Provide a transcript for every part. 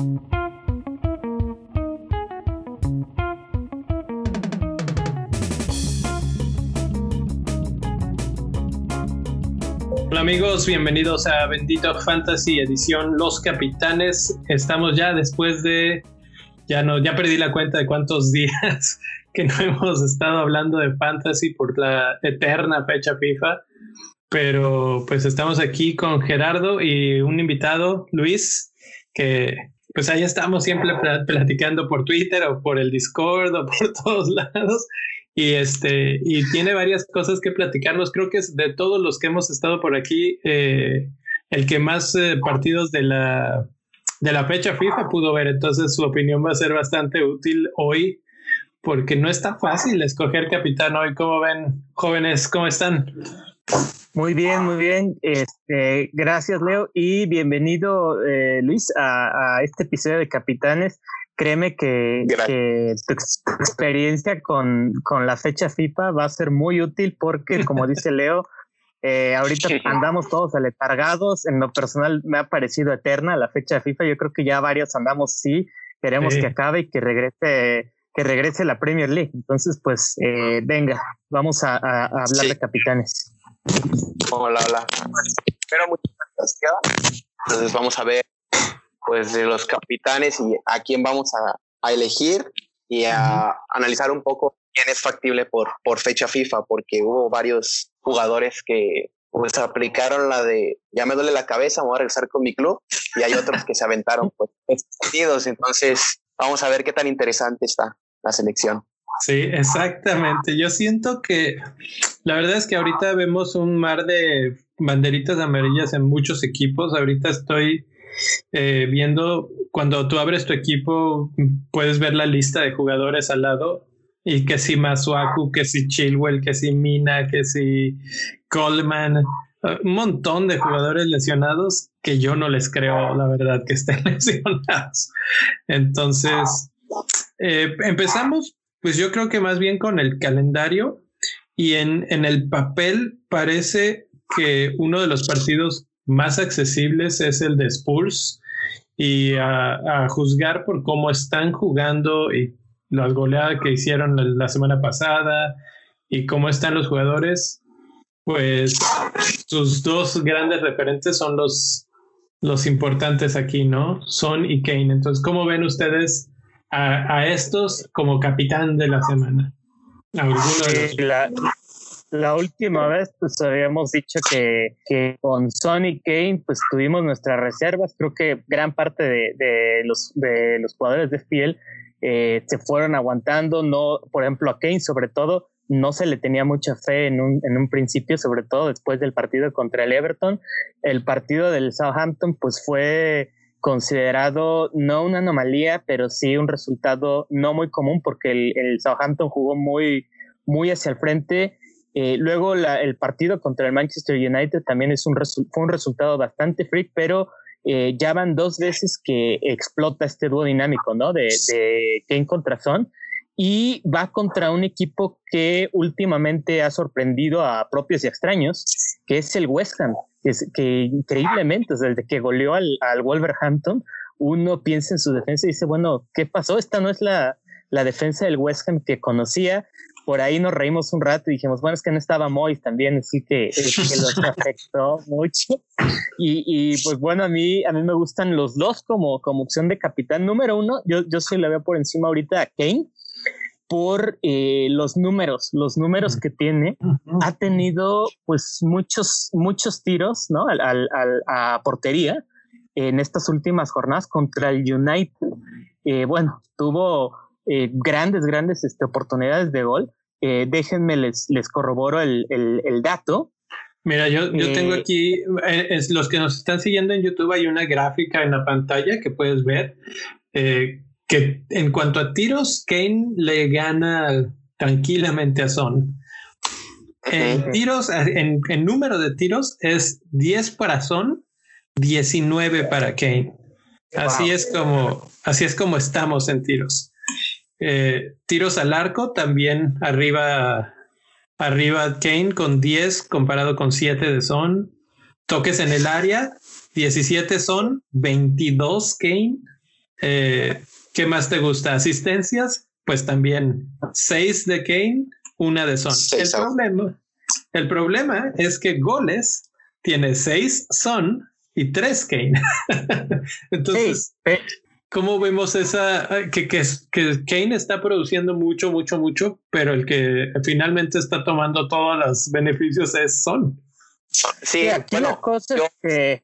Hola amigos, bienvenidos a Bendito Fantasy edición Los Capitanes. Estamos ya después de ya no ya perdí la cuenta de cuántos días que no hemos estado hablando de fantasy por la eterna fecha FIFA, pero pues estamos aquí con Gerardo y un invitado, Luis, que pues ahí estamos siempre platicando por Twitter o por el Discord o por todos lados y este y tiene varias cosas que platicarnos. Creo que es de todos los que hemos estado por aquí eh, el que más eh, partidos de la de la fecha FIFA pudo ver. Entonces su opinión va a ser bastante útil hoy porque no es tan fácil escoger capitán hoy. ¿Cómo ven, jóvenes? ¿Cómo están? Muy bien, muy bien. Este, gracias, Leo, y bienvenido, eh, Luis, a, a, este episodio de Capitanes. Créeme que, que tu experiencia con, con, la fecha FIFA va a ser muy útil porque, como dice Leo, eh, ahorita andamos todos aletargados. En lo personal me ha parecido eterna la fecha FIFA. Yo creo que ya varios andamos, sí, queremos que acabe y que regrese que regrese la Premier League. Entonces, pues, eh, venga, vamos a, a, hablar de capitanes. Hola, hola. Pero muchas gracias. Entonces vamos a ver pues de los capitanes y a quién vamos a, a elegir y a analizar un poco quién es factible por, por fecha FIFA, porque hubo varios jugadores que pues aplicaron la de ya me duele la cabeza, me voy a regresar con mi club, y hay otros que se aventaron pues partidos, entonces vamos a ver qué tan interesante está la selección. Sí, exactamente. Yo siento que la verdad es que ahorita vemos un mar de banderitas amarillas en muchos equipos. Ahorita estoy eh, viendo, cuando tú abres tu equipo, puedes ver la lista de jugadores al lado y que si Masuaku, que si Chilwell, que si Mina, que si Coleman, un montón de jugadores lesionados que yo no les creo, la verdad, que estén lesionados. Entonces, eh, empezamos, pues yo creo que más bien con el calendario y en, en el papel parece que uno de los partidos más accesibles es el de Spurs y a, juzgar por cómo están jugando y las goleadas que hicieron la semana pasada y cómo están los jugadores, pues sus dos grandes referentes son los, los importantes aquí, ¿no? Son y Kane. Entonces, ¿cómo ven ustedes a, a estos como capitán de la semana? la, la, última vez, pues habíamos dicho que, que con Sonny Kane, pues tuvimos nuestras reservas. Creo que gran parte de, de los, de los jugadores de FPL eh, se fueron aguantando, no, por ejemplo, a Kane sobre todo, no se le tenía mucha fe en un, en un principio, sobre todo después del partido contra el Everton. El partido del Southampton, pues fue considerado no una anomalía, pero sí un resultado no muy común porque el, Southampton jugó muy, muy hacia el frente. Eh, luego el partido contra el Manchester United también es un fue un resultado bastante freak, pero eh, ya van dos veces que explota este dúo dinámico, ¿no? De, de Kane contra Son y va contra un equipo que últimamente ha sorprendido a propios y extraños, que es el West Ham, es, que increíblemente, desde que goleó al, al, Wolverhampton, uno piensa en su defensa y dice, bueno, ¿qué pasó? Esta no es la, la defensa del West Ham que conocía, por ahí nos reímos un rato y dijimos, bueno, es que no estaba Mois también, así que, que los afectó mucho. Y, y, pues bueno, a mí, a mí me gustan los dos como, como opción de capitán. Número uno, yo, yo sí le veo por encima ahorita a Kane por eh, los números, los números que tiene. Ha tenido pues muchos, muchos tiros, ¿no? Al, al, al, a portería en estas últimas jornadas contra el United. Eh, bueno, tuvo eh, grandes, grandes este, oportunidades de gol. Eh, déjenme, les, les corroboro el, el, el dato. Mira, yo, yo tengo eh, aquí, eh, es, los que nos están siguiendo en YouTube, hay una gráfica en la pantalla que puedes ver, eh, que en cuanto a tiros, Kane le gana tranquilamente a Son. En tiros, en, en número de tiros, es 10 para Son, 19 para Kane. Así wow. es como, así es como estamos en tiros. Eh, tiros al arco, también arriba, arriba Kane con 10 comparado con 7 de Son. Toques en el área, 17 son, 22 Kane. Eh, ¿Qué más te gusta? ¿Asistencias? Pues también seis de Kane, una de Son. El problema, el problema es que goles tiene seis Son y tres Kane. Entonces, ¿cómo vemos esa que, que, que Kane está produciendo mucho, mucho, mucho, pero el que finalmente está tomando todos los beneficios es Son? Sí, aquí la cosa es que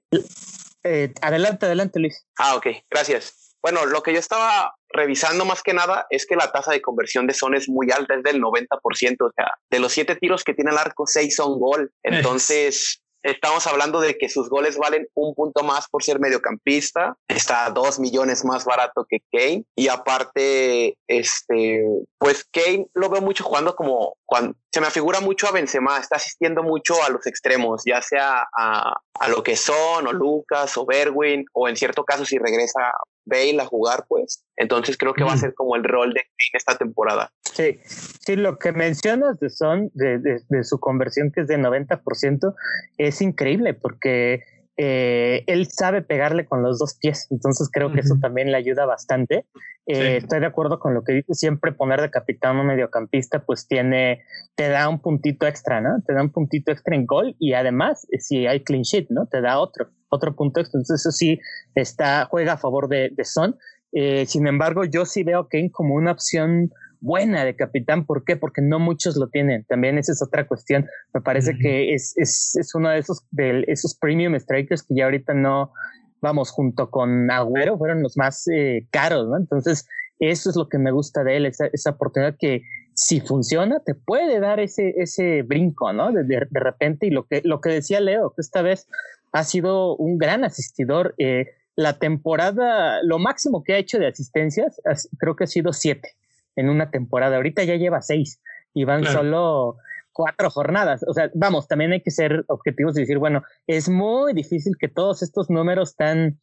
eh, adelante, adelante, Luis. Ah, ok, gracias. Bueno, lo que yo estaba revisando más que nada es que la tasa de conversión de son es muy alta, es del 90%. O sea, de los siete tiros que tiene el arco, seis son gol. Entonces, estamos hablando de que sus goles valen un punto más por ser mediocampista, está dos millones más barato que Kane y aparte, este, pues Kane lo veo mucho jugando como cuando se me figura mucho a Benzema, está asistiendo mucho a los extremos, ya sea a, a lo que son o Lucas o Berwin o en cierto caso si regresa Bale a jugar, pues entonces creo que va a ser como el rol de Kane esta temporada. Sí, sí, lo que mencionas de Son, de, de, su conversión que es de 90%, es increíble porque eh, él sabe pegarle con los dos pies, entonces creo que eso también le ayuda bastante. Eh, estoy de acuerdo con lo que dice, siempre poner de capitán o mediocampista, pues tiene, te da un puntito extra, ¿no? Te da un puntito extra en gol y además, si hay clean sheet, ¿no? Te da otro, otro punto extra. Entonces, eso sí, está, juega a favor de, de Son. Eh, sin embargo, yo sí veo a Kane como una opción buena de capitán. ¿Por qué? Porque no muchos lo tienen. También esa es otra cuestión. Me parece que es, es, es, uno de esos, de esos premium strikers que ya ahorita no, vamos, junto con Agüero, fueron los más eh, caros, ¿no? Entonces, eso es lo que me gusta de él, esa, esa oportunidad que si funciona, te puede dar ese, ese brinco, ¿no? De, de, repente, y lo que, lo que decía Leo, que esta vez ha sido un gran asistidor. Eh, la temporada, lo máximo que ha hecho de asistencias, creo que ha sido siete en una temporada. Ahorita ya lleva seis y van solo cuatro jornadas. O sea, vamos, también hay que ser objetivos y decir, bueno, es muy difícil que todos estos números tan,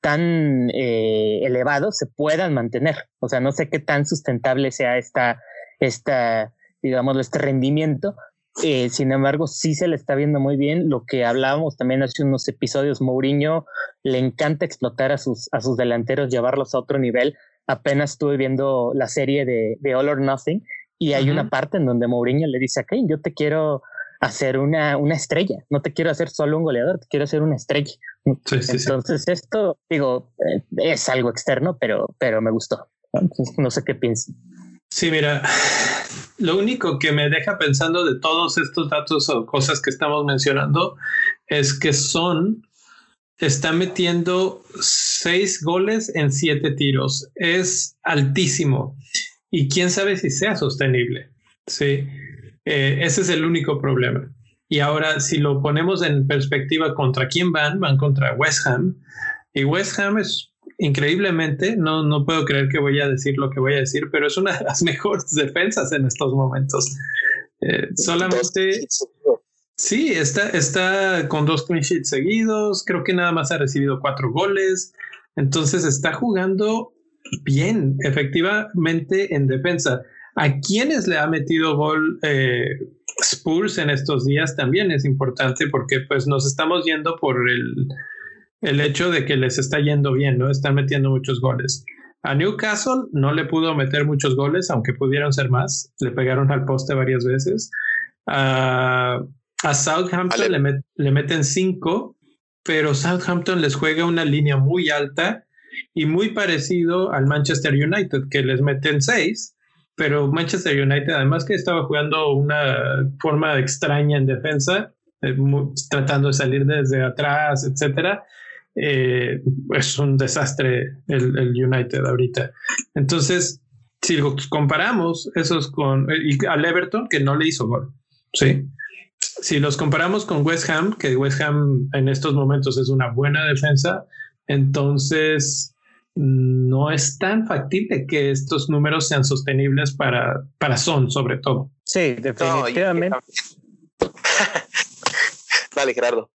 tan eh, elevados se puedan mantener. O sea, no sé qué tan sustentable sea esta, esta digamos, este rendimiento. Eh, sin embargo, sí se le está viendo muy bien. Lo que hablábamos también hace unos episodios, Mourinho le encanta explotar a sus, a sus delanteros, llevarlos a otro nivel apenas estuve viendo la serie de, de All or Nothing y hay una parte en donde Mourinho le dice a Kane, yo te quiero hacer una, una estrella, no te quiero hacer solo un goleador, te quiero hacer una estrella. Entonces esto, digo, eh, es algo externo, pero, pero me gustó. no sé qué piensas. Sí, mira, lo único que me deja pensando de todos estos datos o cosas que estamos mencionando es que son está metiendo seis goles en siete tiros. Es altísimo. Y quién sabe si sea sostenible. Sí, eh, ese es el único problema. Y ahora, si lo ponemos en perspectiva contra quién van, van contra West Ham. Y West Ham es increíblemente, no, no puedo creer que voy a decir lo que voy a decir, pero es una de las mejores defensas en estos momentos. Eh, solamente Sí, está, está con dos clean sheets seguidos. Creo que nada más ha recibido cuatro goles. Entonces está jugando bien, efectivamente, en defensa. A quienes le ha metido gol eh, Spurs en estos días también es importante porque pues nos estamos yendo por el, el hecho de que les está yendo bien, ¿no? Están metiendo muchos goles. A Newcastle no le pudo meter muchos goles, aunque pudieron ser más. Le pegaron al poste varias veces. Uh, a Southampton le, meten cinco, pero Southampton les juega una línea muy alta y muy parecido al Manchester United, que les meten seis, pero Manchester United, además que estaba jugando una forma extraña en defensa, eh, tratando de salir desde atrás, etcétera, eh, es un desastre el, el, United ahorita. Entonces, si comparamos esos con y al Everton, que no le hizo gol, sí si los comparamos con West Ham, que West Ham en estos momentos es una buena defensa, entonces no es tan factible que estos números sean sostenibles para, para Son, sobre todo. Sí, definitivamente. Dale, Gerardo.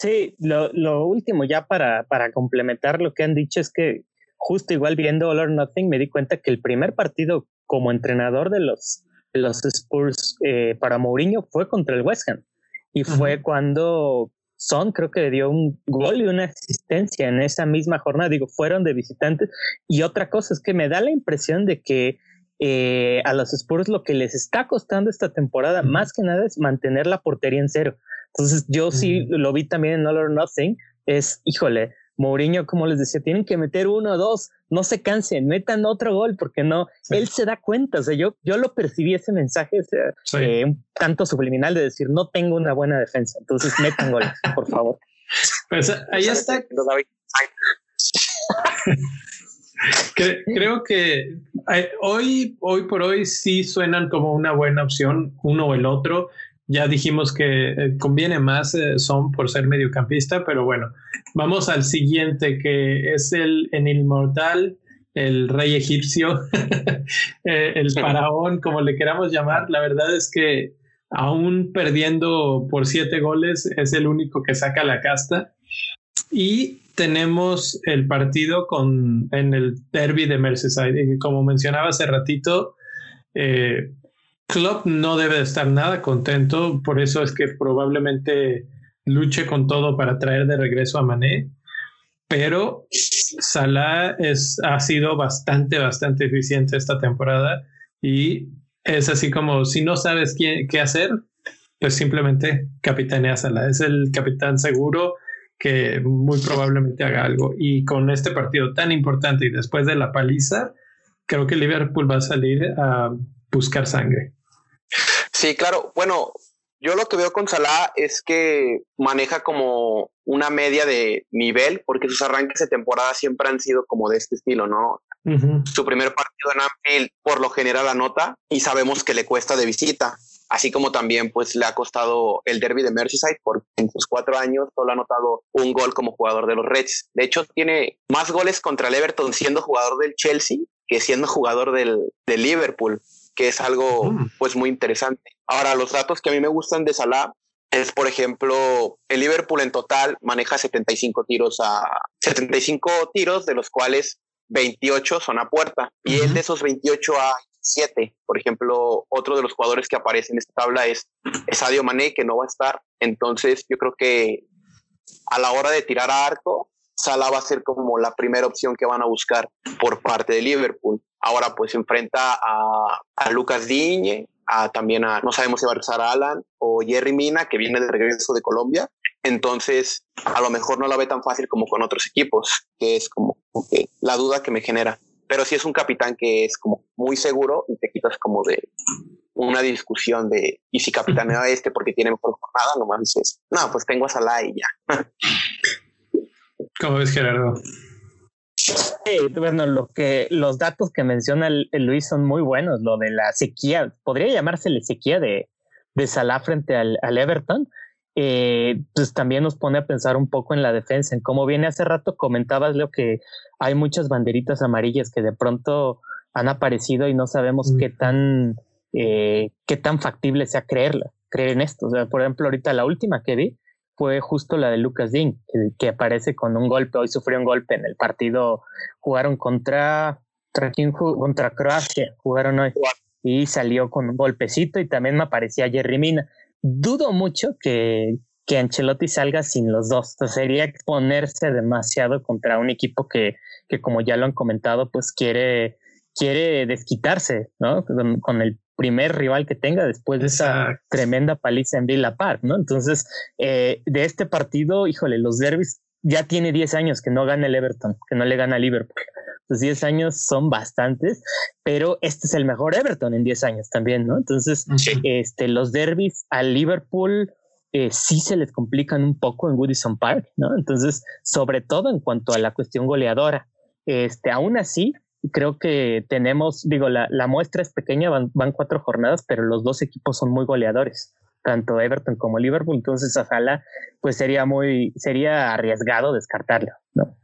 Sí, lo, lo, último ya para, para complementar lo que han dicho es que justo igual viendo All or Nothing me di cuenta que el primer partido como entrenador de los los Spurs eh, para Mourinho fue contra el West Ham. Y fue cuando Son creo que dio un gol y una asistencia en esa misma jornada. Digo, fueron de visitantes. Y otra cosa es que me da la impresión de que eh, a los Spurs lo que les está costando esta temporada, más que nada, es mantener la portería en cero. Entonces, yo sí lo vi también en All or Nothing. Es, híjole, Mourinho, como les decía, tienen que meter uno o dos, no se cansen, metan otro gol, porque no, él se da cuenta, o sea, yo, yo lo percibí ese mensaje, eh, un tanto subliminal de decir, no tengo una buena defensa, entonces metan goles, por favor. Pues ahí está. Creo que hoy, hoy por hoy sí suenan como una buena opción, uno o el otro. Ya dijimos que eh, conviene más eh, Son por ser mediocampista, pero bueno, vamos al siguiente que es el en inmortal, el rey egipcio, eh, el faraón, como le queramos llamar. La verdad es que aún perdiendo por siete goles es el único que saca la casta. Y tenemos el partido con, en el derby de Merseyside. Como mencionaba hace ratito, eh, Klopp no debe de estar nada contento, por eso es que probablemente luche con todo para traer de regreso a Mané, pero Salah es, ha sido bastante, bastante eficiente esta temporada y es así como si no sabes qué, qué hacer, pues simplemente capitanea Salah, es el capitán seguro que muy probablemente haga algo y con este partido tan importante y después de la paliza, creo que Liverpool va a salir a buscar sangre. Sí, claro. Bueno, yo lo que veo con Salah es que maneja como una media de nivel, porque sus arranques de temporada siempre han sido como de este estilo, ¿no? Su primer partido en Anfield por lo general anota y sabemos que le cuesta de visita, así como también pues le ha costado el derby de Merseyside porque en sus cuatro años solo ha anotado un gol como jugador de los Reds. De hecho, tiene más goles contra el Everton siendo jugador del Chelsea que siendo jugador del, del Liverpool que es algo mm. pues muy interesante. Ahora, los datos que a mí me gustan de Salah es, por ejemplo, el Liverpool en total maneja 75 tiros a 75 tiros, de los cuales 28 son a puerta. Y él de esos 28 a 7. Por ejemplo, otro de los jugadores que aparece en esta tabla es Sadio Mané, que no va a estar. Entonces, yo creo que a la hora de tirar a arco, Salah va a ser como la primera opción que van a buscar por parte de Liverpool. Ahora pues enfrenta a, a Lucas Digne, a, también a, no sabemos si va a regresar a Alan o Jerry Mina, que viene de regreso de Colombia. Entonces, a lo mejor no la ve tan fácil como con otros equipos, que es como, la duda que me genera. Pero sí es un capitán que es como muy seguro y te quitas como de una discusión de, ¿y si capitanea a este porque tiene mejor jornada? Nomás dices, no, pues tengo a Salah y ya. ¿Cómo ves, Gerardo? Sí, bueno, lo que los datos que menciona el, Luis son muy buenos. Lo de la sequía, podría llamarse la sequía de, de Salah frente al, Everton. Eh, pues también nos pone a pensar un poco en la defensa, en cómo viene hace rato comentabas lo que hay muchas banderitas amarillas que de pronto han aparecido y no sabemos qué tan eh, qué tan factible sea creerla, creer en esto. O sea, por ejemplo, ahorita la última que vi, fue justo la de Lucas Dean, que, aparece con un golpe. Hoy sufrió un golpe en el partido. Jugaron contra, contra, contra Croacia, jugaron hoy. Y salió con un golpecito y también me aparecía Jerry Mina. Dudo mucho que, que Ancelotti salga sin los dos. sería exponerse demasiado contra un equipo que, que, como ya lo han comentado, pues quiere, quiere desquitarse, ¿no? con el primer rival que tenga después de esa tremenda paliza en Villa Park, ¿no? Entonces, eh, de este partido, híjole, los derbis ya tiene 10 años que no gana el Everton, que no le gana a Liverpool. Los 10 años son bastantes, pero este es el mejor Everton en 10 años también, ¿no? Entonces, este, los derbis al Liverpool eh, sí se les complican un poco en Woodison Park, ¿no? Entonces, sobre todo en cuanto a la cuestión goleadora. Este, aún así, creo que tenemos, digo, la, muestra es pequeña, van, cuatro jornadas, pero los dos equipos son muy goleadores, tanto Everton como Liverpool, entonces ojalá, pues sería muy, sería arriesgado descartarlo, ¿no?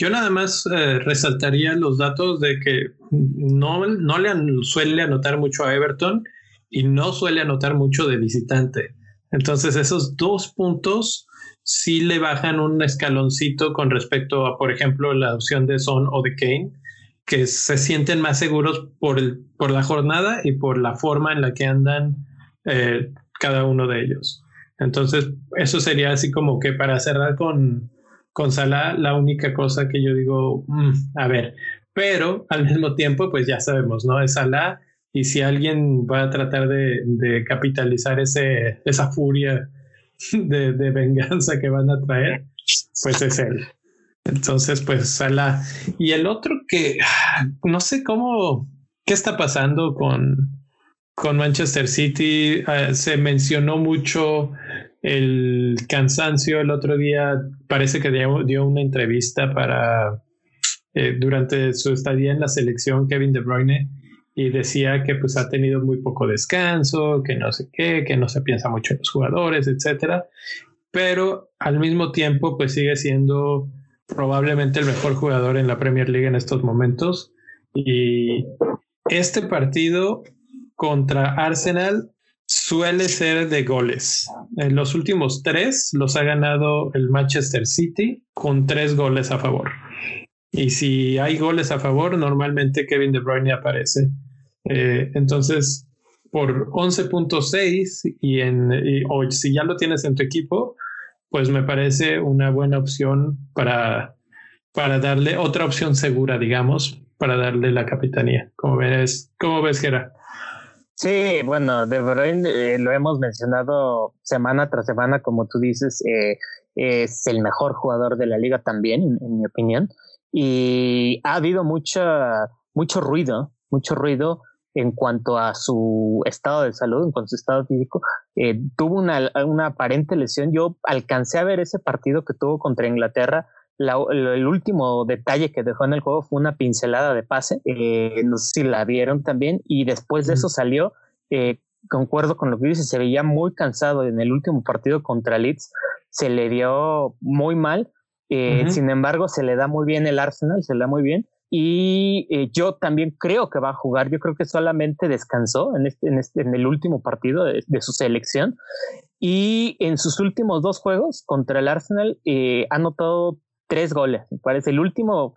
Yo nada más eh, resaltaría los datos de que no, no le suele anotar mucho a Everton y no suele anotar mucho de visitante. Entonces esos dos puntos sí le bajan un escaloncito con respecto a, por ejemplo, la opción de Son o de Kane, que se sienten más seguros por, el, por la jornada y por la forma en la que andan eh, cada uno de ellos. Entonces, eso sería así como que para cerrar con, con Salah, la única cosa que yo digo, mm, a ver, pero al mismo tiempo, pues ya sabemos, ¿no? Es Salah y si alguien va a tratar de, de capitalizar ese, esa furia de, venganza que van a traer, pues es él. Entonces, pues Salah. Y el otro que no sé cómo, qué está pasando con, con Manchester City. Uh, se mencionó mucho el cansancio el otro día. Parece que dio, dio una entrevista para eh, durante su estadía en la selección Kevin De Bruyne y decía que pues ha tenido muy poco descanso, que no sé qué, que no se piensa mucho en los jugadores, etcétera. Pero al mismo tiempo pues sigue siendo probablemente el mejor jugador en la Premier League en estos momentos y este partido contra Arsenal suele ser de goles. En los últimos tres los ha ganado el Manchester City con tres goles a favor. Y si hay goles a favor, normalmente Kevin De Bruyne aparece. Eh, entonces, por 11.6 y, en, o si ya lo tienes en tu equipo, pues me parece una buena opción para, para darle otra opción segura, digamos, para darle la capitanía. ¿Cómo ves, cómo ves Gera? Sí, bueno, De Bruyne eh, lo hemos mencionado semana tras semana, como tú dices, eh, es el mejor jugador de la liga también, en, mi opinión. Y ha habido mucha, mucho ruido, mucho ruido en cuanto a su estado de salud, en cuanto a su estado físico. Eh, tuvo una, una aparente lesión. Yo alcancé a ver ese partido que tuvo contra Inglaterra el último detalle que dejó en el juego fue una pincelada de pase, eh, no sé si la vieron también, y después de eso salió, eh, concuerdo con lo que dice, se veía muy cansado en el último partido contra Leeds, se le dio muy mal, eh, sin embargo se le da muy bien el Arsenal, se le da muy bien, y yo también creo que va a jugar, yo creo que solamente descansó en, este, en, este, en el último partido de, su selección, y en sus últimos dos juegos contra el Arsenal ha anotado tres goles. Me parece el último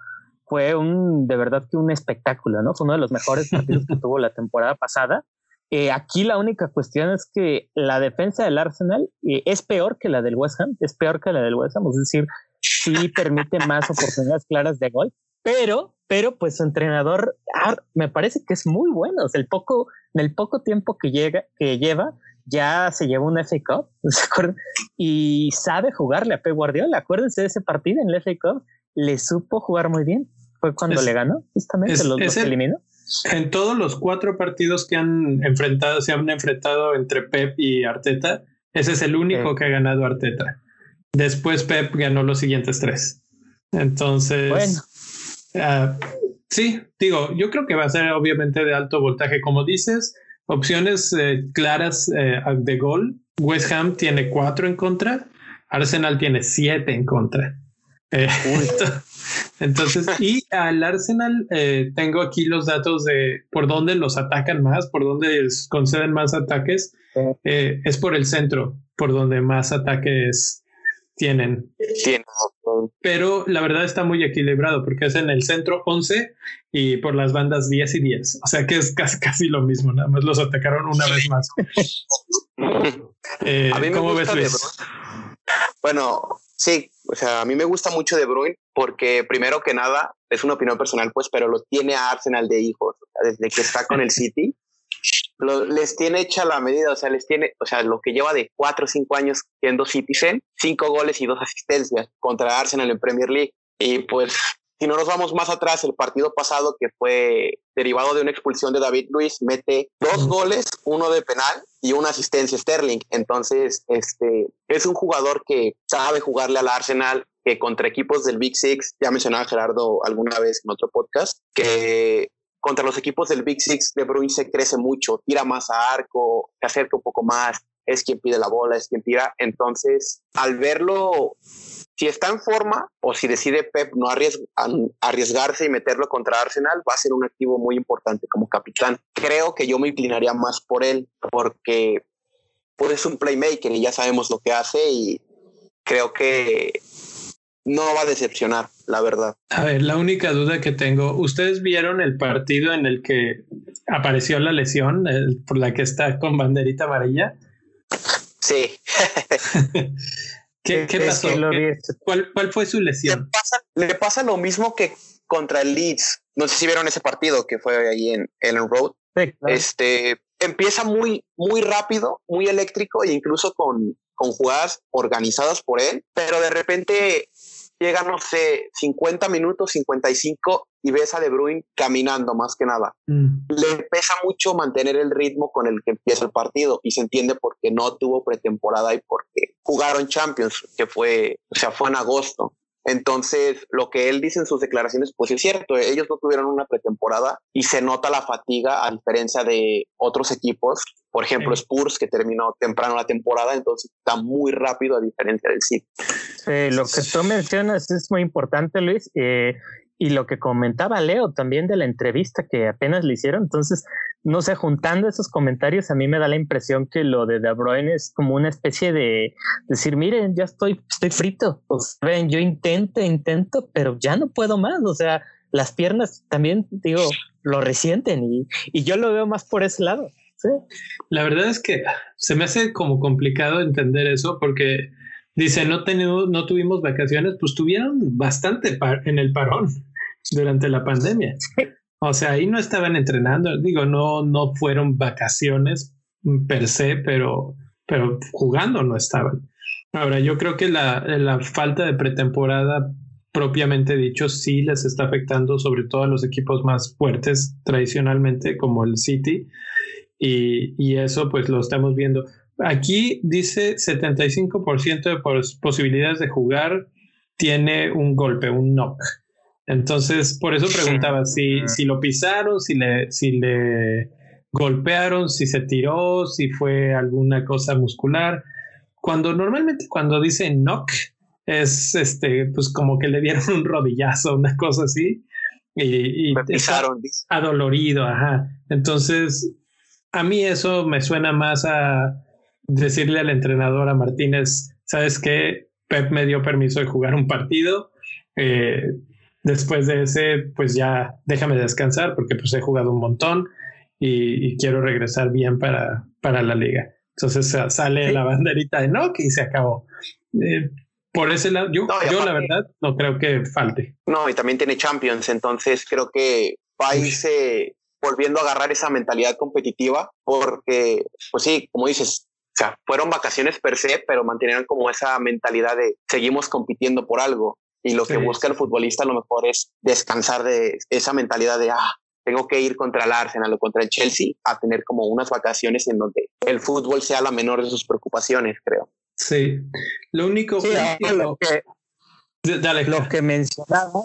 fue un, de verdad que un espectáculo, ¿no? Fue uno de los mejores partidos que tuvo la temporada pasada. Eh, aquí la única cuestión es que la defensa del Arsenal eh, es peor que la del West Ham, es peor que la del West Ham, es decir, sí permite más oportunidades claras de gol, pero, pero pues su entrenador ah, me parece que es muy bueno, o sea, el poco, en el poco tiempo que llega, que lleva, ya se llevó un FA Cup, Y sabe jugarle a Pep Guardiola. Acuérdense de ese partido en el FA Cup, le supo jugar muy bien. Fue cuando le ganó, justamente, los, eliminó. En todos los cuatro partidos que han enfrentado, se han enfrentado entre Pep y Arteta, ese es el único que ha ganado Arteta. Después Pep ganó los siguientes tres. Entonces, bueno. Ah, sí, digo, yo creo que va a ser obviamente de alto voltaje, como dices opciones eh, claras eh, de gol. West Ham tiene cuatro en contra, Arsenal tiene siete en contra. Eh, entonces, y al Arsenal tengo aquí los datos de por dónde los atacan más, por dónde conceden más ataques. es por el centro, por donde más ataques tienen. Pero la verdad está muy equilibrado porque es en el centro 11 y por las bandas 10 y 10. O sea que es casi, casi lo mismo, nada más los atacaron una vez más. eh, ¿Cómo ves, Bueno, sí, o sea, a mí me gusta mucho De Bruyne porque primero que nada, es una opinión personal, pues, pero lo tiene a Arsenal de hijos. desde que está con el City, les tiene hecha la medida, o sea, les tiene, o sea, lo que lleva de cuatro o cinco años siendo Citizen, cinco goles y dos asistencias contra Arsenal en Premier League. Y pues, si no nos vamos más atrás, el partido pasado que fue derivado de una expulsión de David Luis, mete dos goles, uno de penal y una asistencia Sterling. Entonces, este, es un jugador que sabe jugarle al Arsenal, que contra equipos del Big Six, ya mencionaba Gerardo alguna vez en otro podcast, que contra los equipos del Big Six, De Bruyne se crece mucho, tira más a arco, se acerca un poco más, es quien pide la bola, es quien tira. Entonces, al verlo, si está en forma o si decide Pep no arriesgarse y meterlo contra Arsenal, va a ser un activo muy importante como capitán. Creo que yo me inclinaría más por él porque pues, es un playmaker y ya sabemos lo que hace y creo que no va a decepcionar, la verdad. A ver, la única duda que tengo, ¿ustedes vieron el partido en el que apareció la lesión por la que está con banderita amarilla? Sí. ¿Qué, pasó? ¿Cuál, ¿Cuál, fue su lesión? Le pasa, lo mismo que contra el Leeds. No sé si vieron ese partido que fue ahí en Ellen Road. Este empieza muy, muy rápido, muy eléctrico e incluso con, con jugadas organizadas por él, pero de repente llega, no sé, 50 minutos, 55 y ves a De Bruyne caminando más que nada. Mm. Le pesa mucho mantener el ritmo con el que empieza el partido y se entiende porque no tuvo pretemporada y porque jugaron Champions, que fue, o sea, fue en agosto. Entonces, lo que él dice en sus declaraciones, pues es cierto, ellos no tuvieron una pretemporada y se nota la fatiga a diferencia de otros equipos, por ejemplo Spurs, que terminó temprano la temporada, entonces está muy rápido a diferencia del City. lo que tú mencionas es muy importante, Luis. Eh, y lo que comentaba Leo también de la entrevista que apenas le hicieron. Entonces, no sé, juntando esos comentarios, a mí me da la impresión que lo de De Bruyne es como una especie de decir, miren, ya estoy, estoy frito. Pues ven, yo intento, intento, pero ya no puedo más. O sea, las piernas también, digo, lo resienten y, y yo lo veo más por ese lado. La verdad es que se me hace como complicado entender eso porque dice, no, tenemos, no tuvimos vacaciones, pues tuvieron bastante en el parón durante la pandemia. O sea, ahí no estaban entrenando, digo, no, no fueron vacaciones per se, pero, pero jugando no estaban. Ahora, yo creo que la, la falta de pretemporada propiamente dicho sí les está afectando sobre todo a los equipos más fuertes tradicionalmente como el City y, y eso pues lo estamos viendo. Aquí dice 75% de posibilidades de jugar tiene un golpe, un knock. Entonces, por eso preguntaba si, si lo pisaron, si le, si le golpearon, si se tiró, si fue alguna cosa muscular. Cuando normalmente cuando dice knock es este, pues como que le dieron un rodillazo, una cosa así. Y, y pisaron. adolorido, ajá. Entonces, a mí eso me suena más a decirle al entrenador, a Martínez, ¿sabes qué? Pep me dio permiso de jugar un partido. Eh, Después de ese, pues ya déjame descansar porque pues he jugado un montón y, quiero regresar bien para, para la liga. Entonces sale la banderita de no, que se acabó. Eh, por ese lado, yo, yo la verdad no creo que falte. No, y también tiene Champions, entonces creo que va a irse volviendo a agarrar esa mentalidad competitiva porque, pues sí, como dices, o sea, fueron vacaciones per se, pero mantenieron como esa mentalidad de seguimos compitiendo por algo. Y lo que busca el futbolista a lo mejor es descansar de esa mentalidad de, ah, tengo que ir contra el Arsenal o contra el Chelsea a tener como unas vacaciones en donde el fútbol sea la menor de sus preocupaciones, creo. Sí, lo único lo que, lo que mencionaba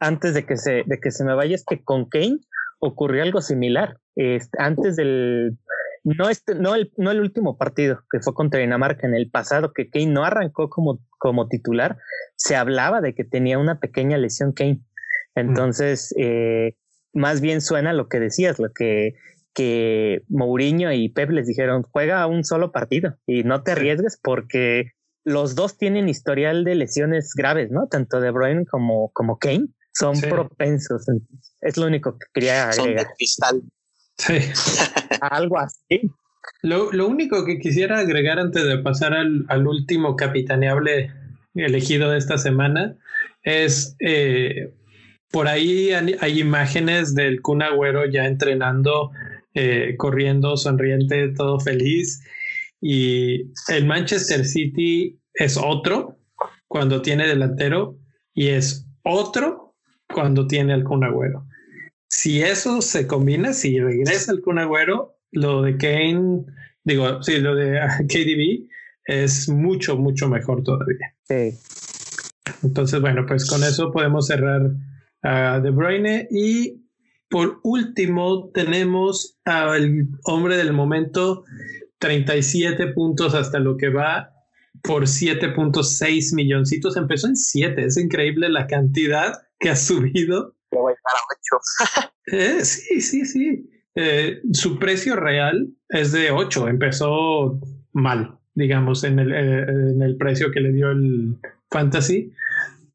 antes de que, se, de que se me vaya es que con Kane ocurrió algo similar. Este, antes del no, este, no, el, no el último partido que fue contra Dinamarca en el pasado, que Kane no arrancó como, como titular, se hablaba de que tenía una pequeña lesión Kane. Entonces, eh, más bien suena lo que decías, lo que, que Mourinho y Pep les dijeron, juega un solo partido y no te arriesgues porque los dos tienen historial de lesiones graves, ¿no? Tanto De Bruyne como, como Kane son propensos. Es lo único que quería agregar. Sí. Algo así. Lo, lo, único que quisiera agregar antes de pasar al, al último capitaneable elegido de esta semana es eh, por ahí hay, imágenes del Kun Agüero ya entrenando, eh, corriendo, sonriente, todo feliz. Y el Manchester City es otro cuando tiene delantero y es otro cuando tiene el Kun Agüero si eso se combina, si regresa el Kun Agüero, lo de Kane, digo, sí, lo de KDB es mucho, mucho mejor todavía. Sí. Entonces, bueno, pues con eso podemos cerrar a De Bruyne y por último tenemos al hombre del momento, 37 puntos hasta lo que va por 7.6 milloncitos. Empezó en 7, es increíble la cantidad que ha subido eh, sí, sí, sí. Eh, su precio real es de 8. Empezó mal, digamos, en el, eh, en el precio que le dio el Fantasy.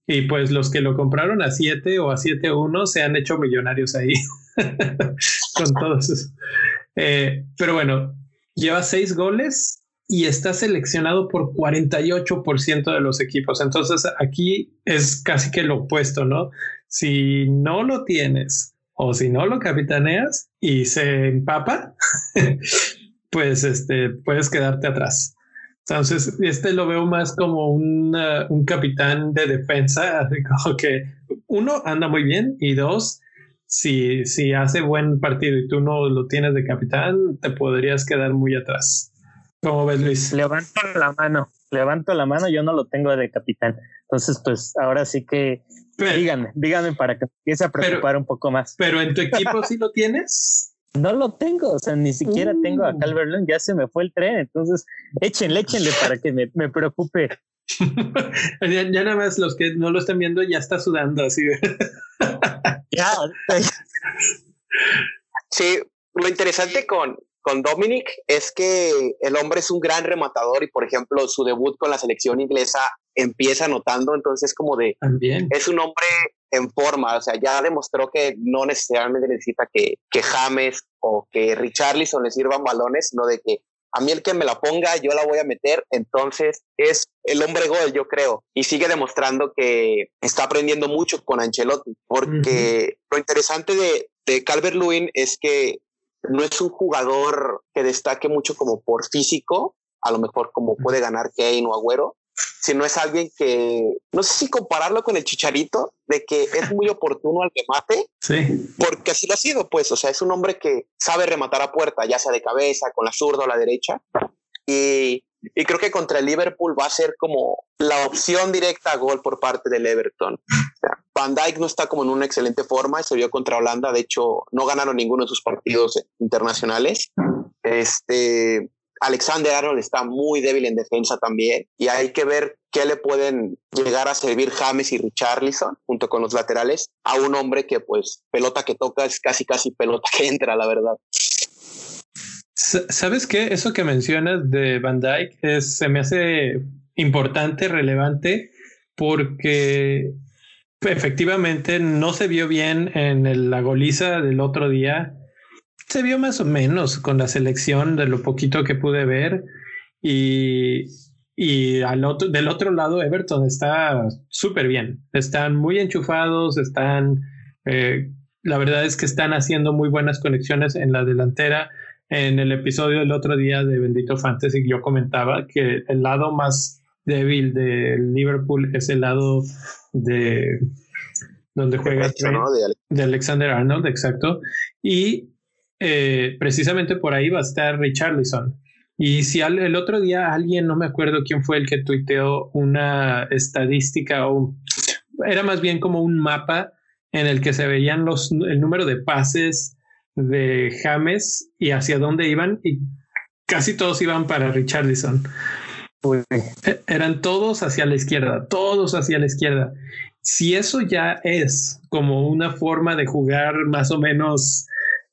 Y pues los que lo compraron a 7 o a 7.1 se han hecho millonarios ahí con todos pero bueno, lleva 6 goles y está seleccionado por 48% de los equipos. Entonces aquí es casi que lo opuesto, ¿no? Si no lo tienes o si no lo capitaneas y se empapa, pues este, puedes quedarte atrás. Entonces, este lo veo más como un capitán de defensa, así como que uno anda muy bien y dos, si, si hace buen partido y tú no lo tienes de capitán, te podrías quedar muy atrás. ¿Cómo ves, Luis? Levanto la mano, levanto la mano, yo no lo tengo de capitán. Entonces, pues ahora sí que díganme, díganme para que empiece a preocupar un poco más. Pero en tu equipo sí lo tienes. No lo tengo, o sea, ni siquiera tengo a uh. Calvert ya se me fue el tren, entonces échenle, échenle para que me, me preocupe. ya, nada más los que no lo están viendo ya está sudando así. ya. sí, lo interesante con, con Dominic es que el hombre es un gran rematador y, por ejemplo, su debut con la selección inglesa empieza anotando, entonces como de... También. Es un hombre en forma, o sea, ya demostró que no necesariamente necesita que, que James o que Richarlison le sirvan balones, sino de que a mí el que me la ponga, yo la voy a meter, entonces es el hombre gol, yo creo, y sigue demostrando que está aprendiendo mucho con Ancelotti, porque lo interesante de, de Calvert Lewin es que no es un jugador que destaque mucho como por físico, a lo mejor como puede ganar Kane o Agüero, sino es alguien que, no sé si compararlo con el Chicharito, de que es muy oportuno al remate, sí. porque así lo ha sido, pues, o sea, es un hombre que sabe rematar a puerta, ya sea de cabeza, con la zurda o la derecha, y, y creo que contra el Liverpool va a ser como la opción directa a gol por parte del Everton. Van Dijk no está como en una excelente forma, se vio contra Holanda, de hecho no ganaron ninguno de sus partidos internacionales. Este, Alexander Arnold está muy débil en defensa también y hay que ver qué le pueden llegar a servir James y Richarlison junto con los laterales a un hombre que pues pelota que toca es casi casi pelota que entra, la verdad. ¿Sabes qué? Eso que mencionas de Van Dyke es, se me hace importante, relevante, porque efectivamente no se vio bien en la goliza del otro día. Se vio más o menos con la selección de lo poquito que pude ver. Y, y al otro, del otro lado, Everton está súper bien. Están muy enchufados, están. Eh, la verdad es que están haciendo muy buenas conexiones en la delantera. En el episodio del otro día de Bendito Fantasy, yo comentaba que el lado más débil de Liverpool es el lado de donde juega de, Alexander Arnold, exacto. Y eh, precisamente por ahí va a estar Richarlison. Y si el otro día alguien, no me acuerdo quién fue el que tuiteó una estadística o era más bien como un mapa en el que se veían los, el número de pases de James y hacia dónde iban y casi todos iban para Richarlison. E, eran todos hacia la izquierda, todos hacia la izquierda. Si eso ya es como una forma de jugar más o menos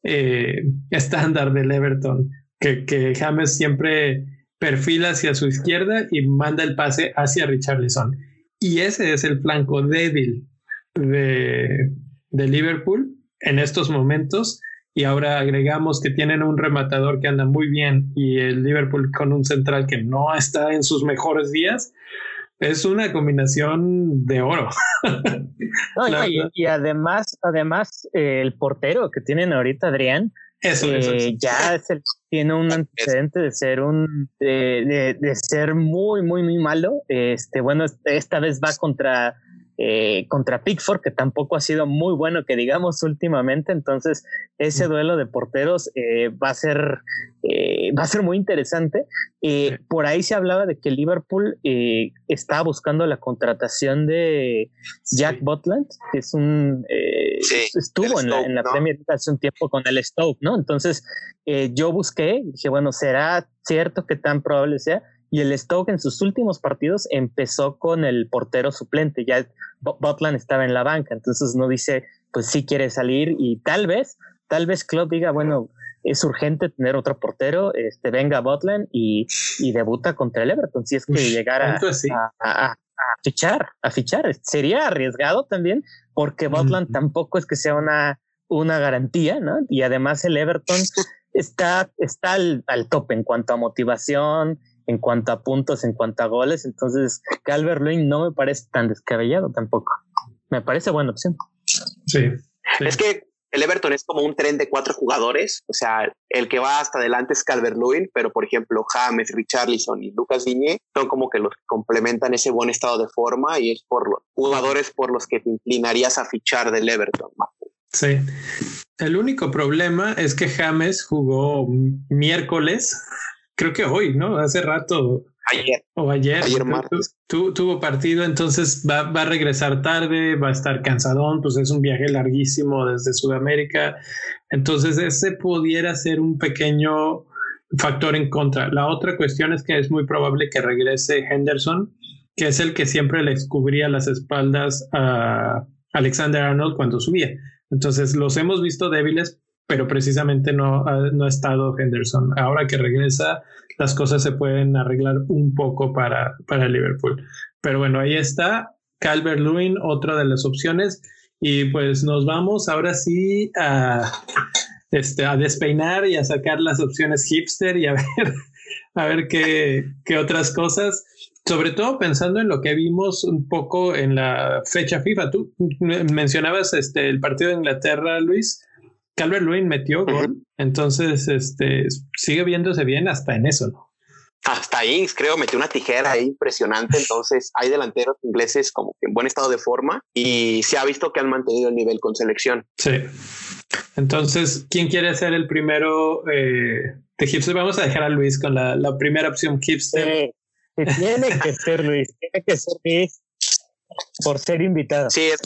eh, estándar del Everton, que, que James siempre perfila hacia su izquierda y manda el pase hacia Richarlison. Y ese es el flanco débil de, de Liverpool en estos momentos y ahora agregamos que tienen un rematador que anda muy bien y el Liverpool con un central que no está en sus mejores días, es una combinación de oro. y, además, además eh, el portero que tienen ahorita, Adrián, eso, eh, ya tiene un antecedente de ser un de, de, ser muy muy muy malo. Este bueno, esta vez va contra eh, contra Pickford, que tampoco ha sido muy bueno que digamos últimamente. Entonces, ese duelo de porteros eh, va a ser eh, va a ser muy interesante. Por ahí se hablaba de que Liverpool estaba buscando la contratación de Jack Butland, que es un estuvo en, la, Premier League hace un tiempo con el Stoke, ¿no? Entonces, yo busqué, dije, bueno, ¿será cierto que tan probable sea? Y el Stoke en sus últimos partidos empezó con el portero suplente. Ya Butland estaba en la banca, entonces no dice, pues sí quiere salir y tal vez, tal vez Klopp diga, bueno, es urgente tener otro portero, este, venga Butland y, y debuta contra el Everton. Si es que llegara a, fichar, a fichar, sería arriesgado también, porque Butland tampoco es que sea una, una garantía, ¿no? Y además el Everton está, está al, al tope en cuanto a motivación, en cuanto a puntos, en cuanto a goles. Entonces, Calvert Lewin no me parece tan descabellado tampoco. Me parece buena opción. Sí. Es que el Everton es como un tren de cuatro jugadores, o sea, el que va hasta adelante es Calvert-Lewin, pero por ejemplo James, Richarlison y Lucas Diñé son como que los que complementan ese buen estado de forma y es por los jugadores por los que te inclinarías a fichar del Everton. Sí. El único problema es que James jugó miércoles, creo que hoy, ¿no? Hace rato Ayer. O ayer. Ayer martes. tuvo partido, entonces va, va, a regresar tarde, va a estar cansadón, pues es un viaje larguísimo desde Sudamérica. Entonces ese pudiera ser un pequeño factor en contra. La otra cuestión es que es muy probable que regrese Henderson, que es el que siempre le cubría las espaldas a Alexander Arnold cuando subía. Entonces los hemos visto débiles, pero precisamente no, no ha estado Henderson. Ahora que regresa, las cosas se pueden arreglar un poco para, para Liverpool. Pero bueno, ahí está Calvert Lewin, otra de las opciones. Y pues nos vamos ahora sí a, este, a despeinar y a sacar las opciones hipster y a ver, a ver qué, qué otras cosas. Sobre todo pensando en lo que vimos un poco en la fecha FIFA. Tú mencionabas este, el partido de Inglaterra, Luis. Calvert Lewin metió gol, entonces este, sigue viéndose bien hasta en eso, ¿no? Hasta Ings, creo, metió una tijera ahí impresionante. Entonces, hay delanteros ingleses como que en buen estado de forma y se ha visto que han mantenido el nivel con selección. Sí. Entonces, ¿quién quiere ser el primero eh, de hipster? Vamos a dejar a Luis con la, la primera opción hipster. tiene que ser Luis, tiene que ser Luis por ser invitado. Sí, es,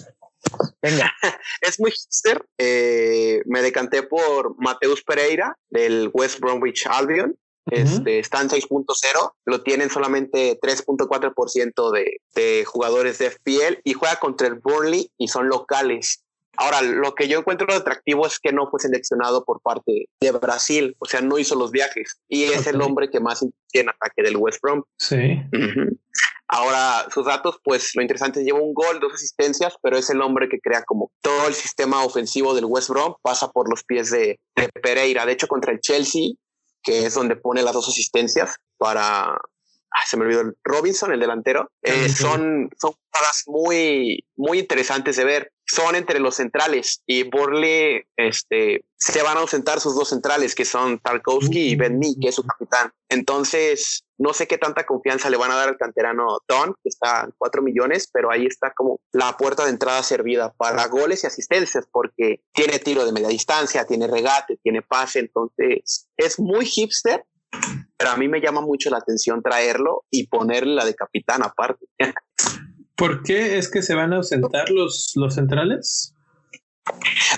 Venga. es muy hipster. Eh, me decanté por Mateus Pereira del West Bromwich Albion. Este, está en 6.0, lo tienen solamente 3.4% de, de jugadores de FPL y juega contra el Burnley y son locales. Ahora, lo que yo encuentro atractivo es que no fue seleccionado por parte de Brasil, o sea, no hizo los viajes y es el hombre que más tiene ataque del West Brom. Sí. Ahora, sus datos, pues lo interesante es lleva un gol, dos asistencias, pero es el hombre que crea como todo el sistema ofensivo del West Brom pasa por los pies de, Pereira. De hecho, contra el Chelsea, que es donde pone las dos asistencias para se me olvidó el Robinson, el delantero, eh, son, son jugadas muy, muy interesantes de ver. Son entre los centrales y Borley este, se van a ausentar sus dos centrales, que son Tarkowski y Ben Mee, que es su capitán. Entonces, no sé qué tanta confianza le van a dar al canterano Don, que está en 4 millones, pero ahí está como la puerta de entrada servida para goles y asistencias, porque tiene tiro de media distancia, tiene regate, tiene pase, entonces es muy hipster, pero a mí me llama mucho la atención traerlo y ponerle la de capitán aparte. ¿Por qué es que se van a ausentar los, los centrales?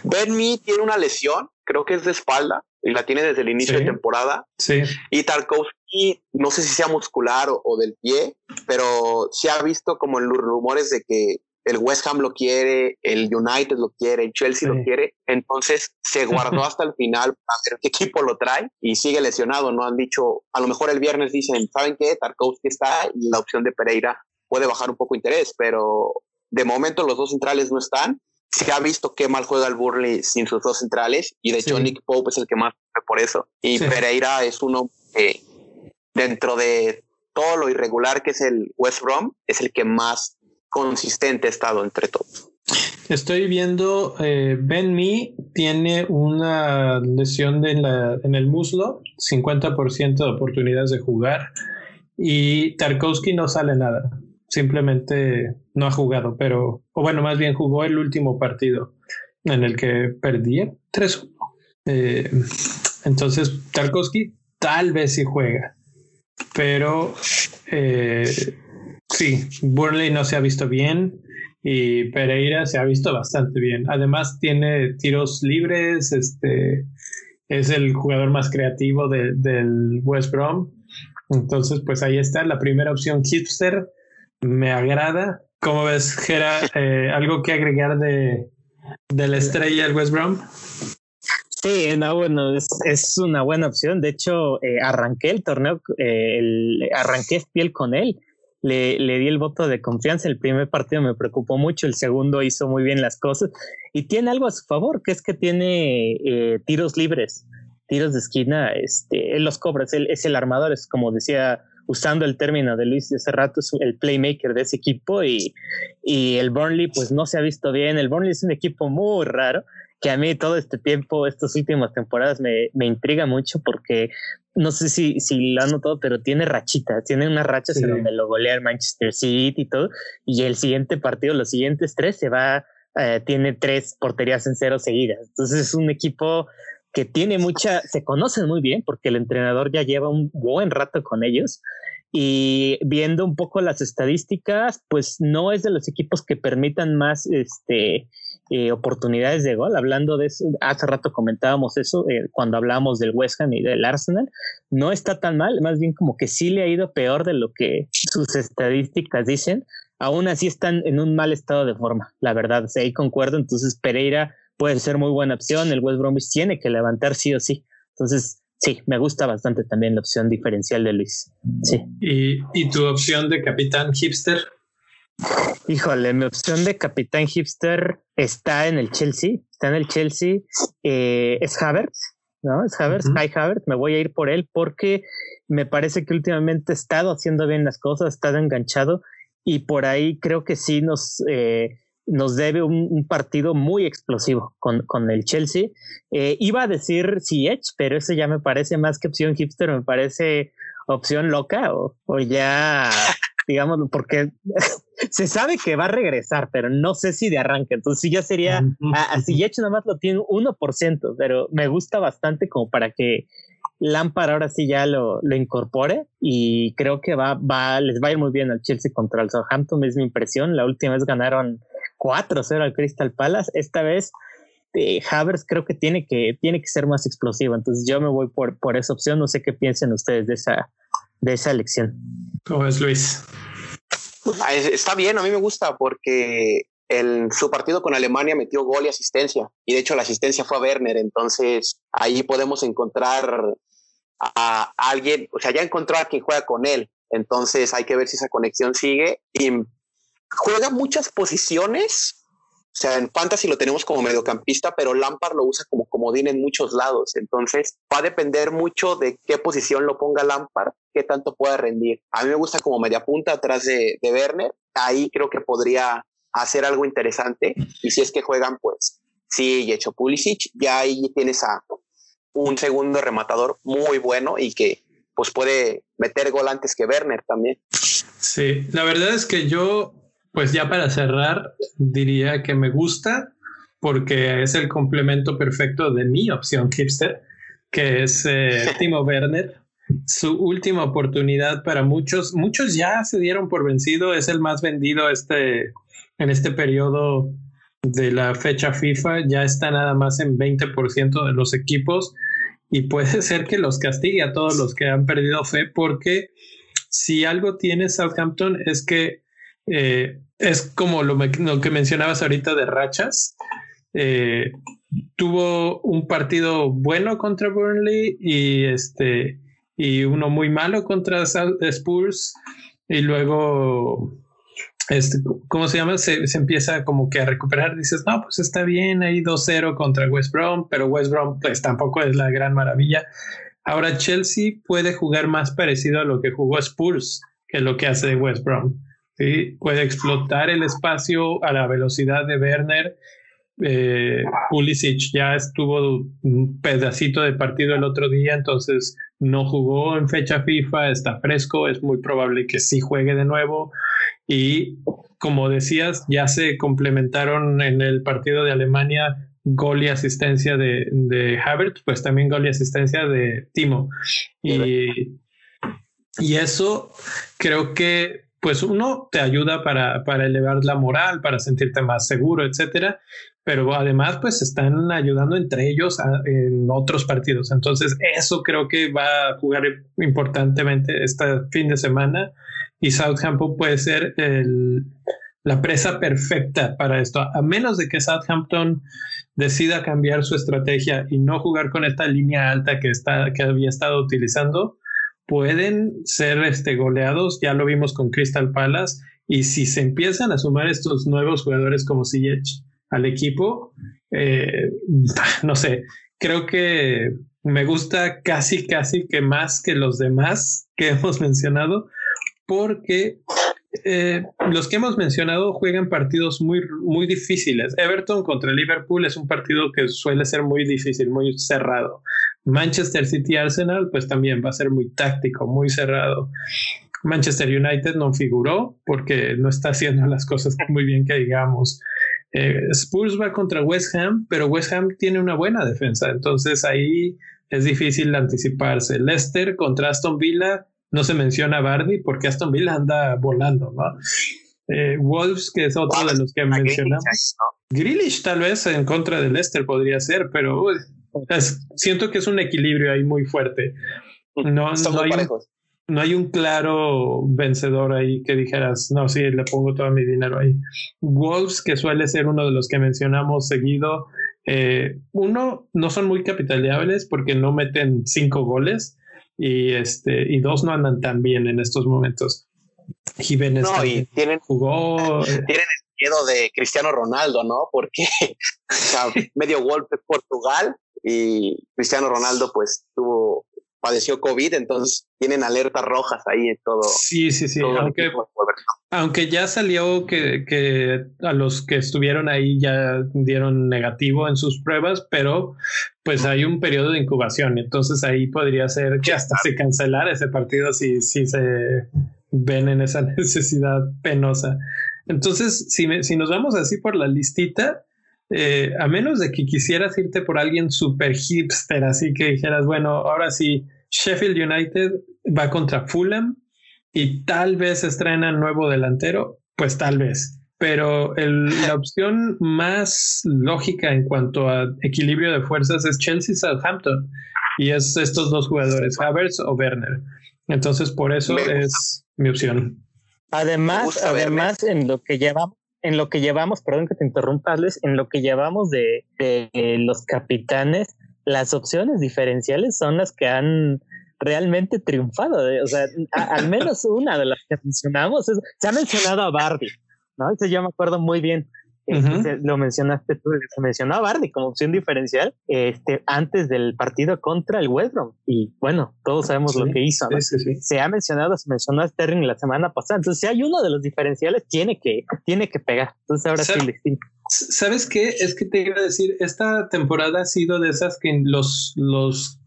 Ben Mee tiene una lesión, creo que es de espalda, y la tiene desde el inicio de temporada. Sí. Y Tarkovsky, no sé si sea muscular o, del pie, pero se ha visto como en los rumores de que el West Ham lo quiere, el United lo quiere, el Chelsea lo quiere. Entonces se guardó hasta el final para ver qué equipo lo trae y sigue lesionado. No han dicho, a lo mejor el viernes dicen, ¿saben qué? Tarkovsky está y la opción de Pereira puede bajar un poco interés, pero de momento los dos centrales no están. Se ha visto qué mal juega el Burnley sin sus dos centrales y de hecho Nick Pope es el que más por eso. Y Pereira es uno que dentro de todo lo irregular que es el West Brom, es el que más consistente estado entre todos. Estoy viendo, eh, Ben Me tiene una lesión en, la, en el muslo, 50% de oportunidades de jugar, y Tarkovsky no sale nada, simplemente no ha jugado, pero, o bueno, más bien jugó el último partido en el que perdía 3-1. Eh, entonces, Tarkovsky tal vez sí juega, pero eh, Sí, Burnley no se ha visto bien y Pereira se ha visto bastante bien. Además tiene tiros libres, este es el jugador más creativo del West Brom. Entonces, pues ahí está la primera opción hipster. Me agrada. ¿Cómo ves, Gera? Eh, ¿Algo que agregar de, de la estrella del West Brom? Sí, no, bueno, es, una buena opción. De hecho, eh, arranqué el torneo, eh, el, arranqué piel con él le, le, di el voto de confianza. El primer partido me preocupó mucho, el segundo hizo muy bien las cosas y tiene algo a su favor, que es que tiene eh, tiros libres, tiros de esquina, este, él los cobra, es el, es el armador, es como decía usando el término de Luis de hace rato, es el playmaker de ese equipo y, y el Burnley pues no se ha visto bien. El Burnley es un equipo muy raro que a mí todo este tiempo, estas últimas temporadas me, me intriga mucho porque no sé si, si lo han notado, pero tiene rachitas, tiene unas rachas en donde lo golea el Manchester City y todo, y el siguiente partido, los siguientes tres, se va, eh, tiene tres porterías en cero seguidas. Entonces es un equipo que tiene mucha, se conocen muy bien porque el entrenador ya lleva un buen rato con ellos y viendo un poco las estadísticas, pues no es de los equipos que permitan más este, eh, oportunidades de gol. Hablando de eso, hace rato comentábamos eso eh, cuando hablábamos del West Ham y del Arsenal. No está tan mal, más bien como que sí le ha ido peor de lo que sus estadísticas dicen. Aún así están en un mal estado de forma, la verdad. ahí concuerdo. Entonces Pereira puede ser muy buena opción. El West Bromwich tiene que levantar sí o sí. Entonces, sí, me gusta bastante también la opción diferencial de Luis. Sí. ¿Y, y tu opción de capitán hipster? Híjole, mi opción de capitán hipster está en el Chelsea. Está en el Chelsea. Eh, es Havertz, ¿no? Es Havertz, uh Havertz. Me voy a ir por él porque me parece que últimamente ha estado haciendo bien las cosas, ha estado enganchado y por ahí creo que sí nos, eh, nos debe un, partido muy explosivo con, con el Chelsea. Eh, iba a decir Ziyech, pero eso ya me parece más que opción hipster, me parece opción loca o, o ya digamos, porque se sabe que va a regresar, pero no sé si de arranque. Entonces, ya sería, así ya hecho nada más lo tiene 1%, pero me gusta bastante como para que Lampard ahora sí ya lo, lo incorpore y creo que va, va, les va a ir muy bien al Chelsea contra el Southampton, es mi impresión. La última vez ganaron 4-0 al Crystal Palace. Esta vez eh, Havers creo que tiene que, tiene que ser más explosivo. Entonces yo me voy por, por esa opción. No sé qué piensen ustedes de esa, de esa elección. ¿Cómo es Luis? Ah, está bien, a mí me gusta porque en su partido con Alemania metió gol y asistencia. Y de hecho la asistencia fue a Werner. Entonces ahí podemos encontrar a alguien, o sea, ya encontró a quien juega con él. Entonces hay que ver si esa conexión sigue. Y juega muchas posiciones o sea, en fantasy lo tenemos como mediocampista, pero Lampard lo usa como comodín en muchos lados. Entonces, va a depender mucho de qué posición lo ponga Lampard, qué tanto pueda rendir. A mí me gusta como media punta atrás de, de Werner. Ahí creo que podría hacer algo interesante. Y si es que juegan, pues sí, y hecho Pulisic, ya ahí tienes a un segundo rematador muy bueno y que pues puede meter gol antes que Werner también. Sí, la verdad es que yo pues ya para cerrar, diría que me gusta porque es el complemento perfecto de mi opción hipster, que es eh, Timo Werner. Su última oportunidad para muchos, muchos ya se dieron por vencido, es el más vendido este, en este periodo de la fecha FIFA, ya está nada más en 20% de los equipos y puede ser que los castigue a todos los que han perdido fe porque si algo tiene Southampton es que eh, es como lo, que mencionabas ahorita de rachas. Eh, tuvo un partido bueno contra Burnley y este y uno muy malo contra Spurs y luego este, ¿cómo se llama? Se, empieza como que a recuperar, dices, no, pues está bien, ahí 2-0 contra West Brom, pero West Brom pues tampoco es la gran maravilla. Ahora Chelsea puede jugar más parecido a lo que jugó Spurs que lo que hace West Brom. Puede explotar el espacio a la velocidad de Werner. Eh, Pulisic ya estuvo un pedacito de partido el otro día, entonces no jugó en fecha FIFA, está fresco, es muy probable que sí juegue de nuevo. Y como decías, ya se complementaron en el partido de Alemania gol y asistencia de, de Havertz, pues también gol y asistencia de Timo. Y, y eso creo que pues uno te ayuda para, para elevar la moral, para sentirte más seguro, etcétera, pero además pues están ayudando entre ellos en otros partidos. Entonces eso creo que va a jugar importantemente este fin de semana y Southampton puede ser la presa perfecta para esto, a menos de que Southampton decida cambiar su estrategia y no jugar con esta línea alta que, está, que había estado utilizando pueden ser este, goleados, ya lo vimos con Crystal Palace, y si se empiezan a sumar estos nuevos jugadores como Ziyech al equipo, eh, no sé, creo que me gusta casi, casi que más que los demás que hemos mencionado, porque eh, los que hemos mencionado juegan partidos muy, muy difíciles. Everton contra Liverpool es un partido que suele ser muy difícil, muy cerrado. Manchester City Arsenal, pues también va a ser muy táctico, muy cerrado. Manchester United no figuró porque no está haciendo las cosas muy bien que digamos. Eh, Spurs va contra West Ham, pero West Ham tiene una buena defensa, entonces ahí es difícil anticiparse. Leicester contra Aston Villa, no se menciona Bardi porque Aston Villa anda volando, ¿no? Eh, Wolves, que es otro de los que mencionamos. Grealish tal vez en contra de Leicester podría ser, pero siento que es un equilibrio ahí muy fuerte. No, no hay, no hay un claro vencedor ahí que dijeras, no, sí, le pongo todo mi dinero ahí. Wolves, que suele ser uno de los que mencionamos seguido, eh, uno, no son muy capitaliables porque no meten cinco goles y, este, y dos no andan tan bien en estos momentos. Jiménez no, y tienen, jugó. Tienen el miedo de Cristiano Ronaldo, ¿no? Porque medio golpe Portugal y Cristiano Ronaldo pues tuvo padeció COVID, entonces tienen alertas rojas ahí en todo. Sí, sí, sí. Aunque, ya salió que, que, a los que estuvieron ahí ya dieron negativo en sus pruebas, pero pues hay un periodo de incubación, entonces ahí podría ser que hasta se cancelara ese partido si, si se ven en esa necesidad penosa. Entonces, si, si nos vamos así por la listita, eh, a menos de que quisieras irte por alguien super hipster, así que dijeras, bueno, ahora sí, Sheffield United va contra Fulham y tal vez estrena nuevo delantero, pues tal vez. Pero la opción más lógica en cuanto a equilibrio de fuerzas es Chelsea-Southampton y es estos dos jugadores, Havertz o Werner. Entonces, por eso es mi opción. Además, además en lo que llevamos en lo que llevamos, perdón que te interrumpa, en lo que llevamos de, los capitanes, las opciones diferenciales son las que han realmente triunfado. ¿eh? O sea, al menos una de las que mencionamos se ha mencionado a Barbie, ¿no? Eso yo me acuerdo muy bien. Este, lo mencionaste tú, se mencionó a Bardi como opción diferencial este, antes del partido contra el West Y bueno, todos sabemos lo que hizo. se ha mencionado, se mencionó a Sterling la semana pasada. Entonces, si hay uno de los diferenciales, tiene que, tiene que pegar. Entonces, ahora sí le ¿Sabes qué? Es que te iba a decir, esta temporada ha sido de esas que los, los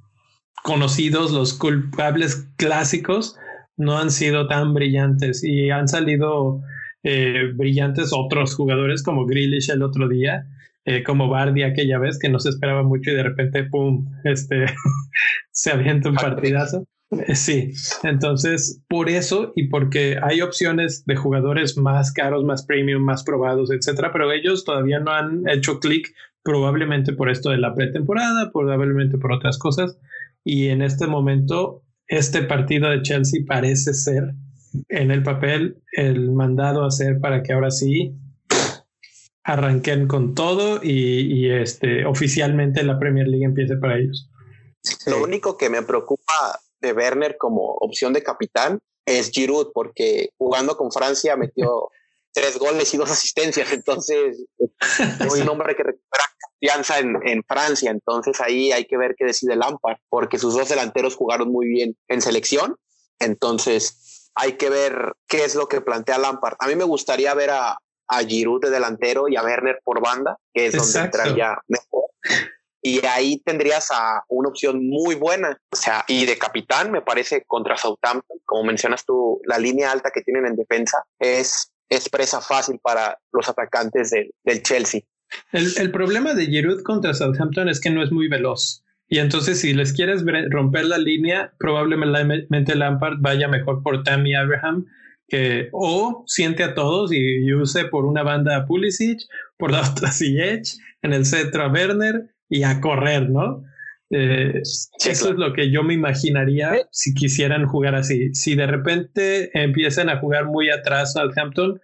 conocidos, los culpables clásicos, no han sido tan brillantes y han salido eh, brillantes otros jugadores como Grealish el otro día, eh, como Bardi aquella vez que no se esperaba mucho y de repente, ¡pum!, este, se avienta un partidazo. Eh, sí, entonces por eso y porque hay opciones de jugadores más caros, más premium, más probados, etcétera, pero ellos todavía no han hecho clic, probablemente por esto de la pretemporada, probablemente por otras cosas. Y en este momento, este partido de Chelsea parece ser en el papel el mandado a hacer para que ahora sí arranquen con todo y, este oficialmente la Premier League empiece para ellos. Lo único que me preocupa de Werner como opción de capitán es Giroud, porque jugando con Francia metió tres goles y dos asistencias, entonces es un hombre que recupera confianza en, en, Francia, entonces ahí hay que ver qué decide Lampard, porque sus dos delanteros jugaron muy bien en selección, entonces hay que ver qué es lo que plantea Lampard. A mí me gustaría ver a, a Giroud de delantero y a Werner por banda, que es donde entraría mejor. Y ahí tendrías a una opción muy buena. O sea, y de capitán, me parece, contra Southampton, como mencionas tú, la línea alta que tienen en defensa es, es presa fácil para los atacantes del Chelsea. El, el problema de Giroud contra Southampton es que no es muy veloz. Y entonces, si les quieres romper la línea, probablemente Lampard vaya mejor por Tammy Abraham, que o siente a todos y, use por una banda a Pulisic, por la otra a en el centro a Werner y a correr, ¿no? Eh, eso es lo que yo me imaginaría si quisieran jugar así. Si de repente empiezan a jugar muy atrás al Hampton,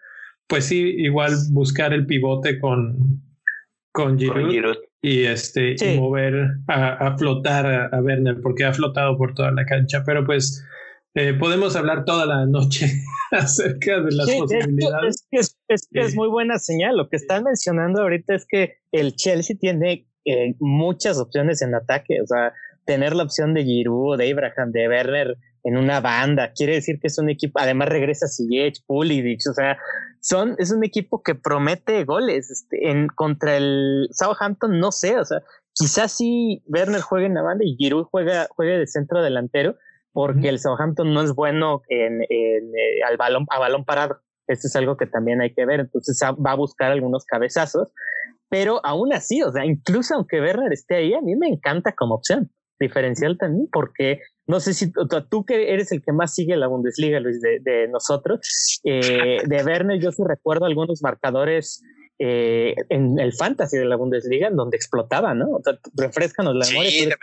pues sí, igual buscar el pivote con, con Giroud y este y mover a, flotar a, Werner porque ha flotado por toda la cancha. Pero pues eh, podemos hablar toda la noche acerca de las posibilidades. es, es, es, muy buena señal. Lo que están mencionando ahorita es que el Chelsea tiene eh, muchas opciones en ataque. O sea tener la opción de Giroud, de Abraham, de Werner en una banda. Quiere decir que es un equipo, además regresa Ziyech, Pulisic, o sea, son, es un equipo que promete goles. Este, en, contra el Southampton, no sé, o sea, quizás sí Werner juegue en la banda y Giroud juega, juegue de centro delantero, porque el Southampton no es bueno en, en, eh, al balón, a balón parado. Esto es algo que también hay que ver. Entonces va a buscar algunos cabezazos, pero aún así, o sea, incluso aunque Werner esté ahí, a mí me encanta como opción diferencial también, porque no sé si tú, que eres el que más sigue la Bundesliga, Luis, de, nosotros, eh, de Werner, yo sí recuerdo algunos marcadores eh, en el fantasy de la Bundesliga en donde explotaba, ¿no? O sea, refrescanos la memoria.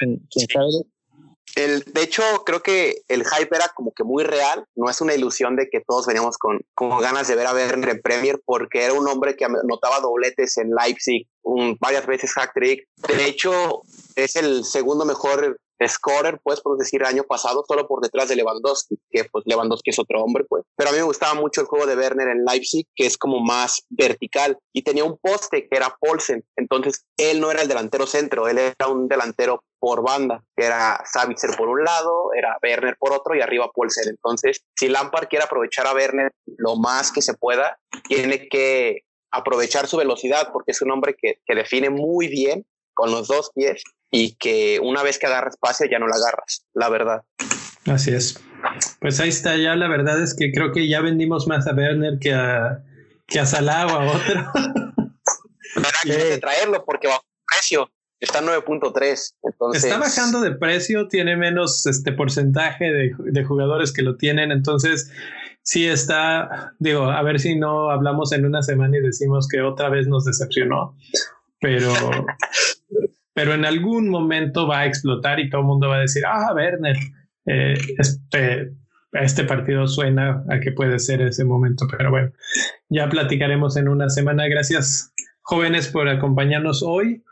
El, de hecho, creo que el hype era como que muy real. No es una ilusión de que todos veníamos con, con ganas de ver a Werner en Premier, porque era un hombre que anotaba dobletes en Leipzig, varias veces hack trick. De hecho, es el segundo mejor scorer, pues, por decir, año pasado, solo por detrás de Lewandowski, que pues Lewandowski es otro hombre, pues. Pero a mí me gustaba mucho el juego de Werner en Leipzig, que es como más vertical y tenía un poste que era Paulsen. Entonces, él no era el delantero centro, él era un delantero por banda, que era Savitzer por un lado, era Werner por otro y arriba Paulsen. Entonces, si Lampard quiere aprovechar a Werner lo más que se pueda, tiene que aprovechar su velocidad porque es un hombre que, que define muy bien con los dos pies y que una vez que agarras espacio ya no la agarras, la verdad. Así es. Pues ahí está ya, la verdad es que creo que ya vendimos más a Werner que a, que a Salah o a otro. Que traerlo porque bajo precio. Está 9.3. Entonces... Está bajando de precio, tiene menos este porcentaje de, de, jugadores que lo tienen. Entonces, sí está, digo, a ver si no hablamos en una semana y decimos que otra vez nos decepcionó. Pero pero en algún momento va a explotar y todo el mundo va a decir, ah, Werner, eh, este, este partido suena a que puede ser ese momento, pero bueno, ya platicaremos en una semana. Gracias, jóvenes, por acompañarnos hoy.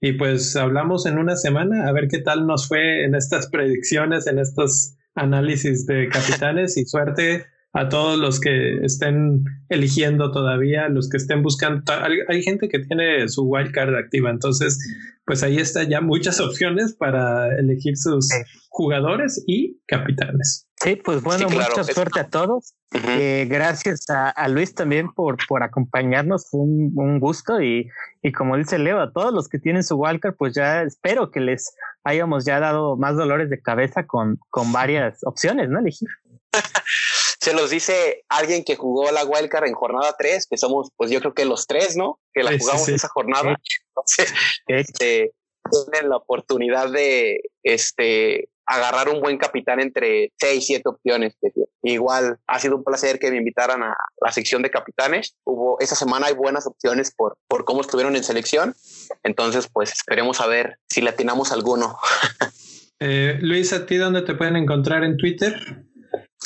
Y pues hablamos en una semana a ver qué tal nos fue en estas predicciones, en estos análisis de capitanes y suerte a todos los que estén eligiendo todavía, los que estén buscando. Hay gente que tiene su wildcard activa, entonces, pues ahí está ya muchas opciones para elegir sus jugadores y capitanes. Sí, pues bueno, mucha suerte a todos. Eh, gracias a, Luis también por, por acompañarnos, fue un, gusto y, y, como dice Leo, a todos los que tienen su wildcard, pues ya espero que les hayamos ya dado más dolores de cabeza con, con varias opciones, ¿no? Elegir. se los dice alguien que jugó la wildcard en jornada 3, que somos, pues yo creo que los tres, ¿no? Que la jugamos esa jornada. Entonces, este, tienen la oportunidad de este, agarrar un buen capitán entre 6, 7 opciones. Igual ha sido un placer que me invitaran a la sección de capitanes. Hubo, esa semana hay buenas opciones por, por cómo estuvieron en selección. Entonces, pues esperemos a ver si le atinamos alguno. eh, Luis, ¿a ti dónde te pueden encontrar en Twitter?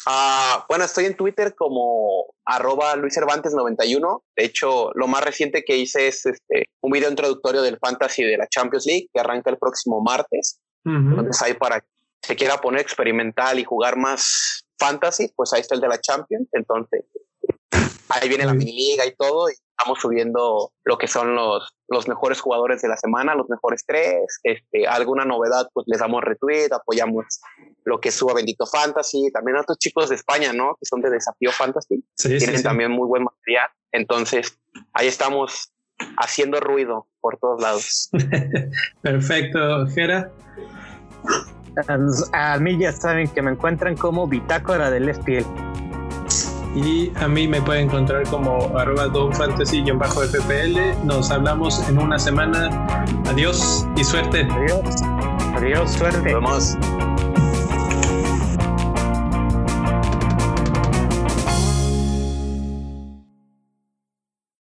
Uh, bueno, estoy en Twitter como arroba Luis Cervantes 91. De hecho, lo más reciente que hice es este, un video introductorio del Fantasy de la Champions League que arranca el próximo martes. Entonces ahí para que se quiera poner experimental y jugar más Fantasy, pues ahí está el de la Champions. Entonces, ahí viene la mini liga y todo. Y estamos subiendo lo que son los, los mejores jugadores de la semana, los mejores tres. Este, alguna novedad, pues les damos retweet, apoyamos lo que suba Bendito Fantasy, también a otros chicos de España, ¿no? Que son de Desafío Fantasy. Tienen también muy buen material. Entonces, ahí estamos haciendo ruido por todos lados. Perfecto, Jera. A mí ya saben que me encuentran como Bitácora del FPL. Y a mí me pueden encontrar como arroba FPL. Nos hablamos en una semana. Adiós y suerte. Adiós. Adiós, suerte. Nos vemos.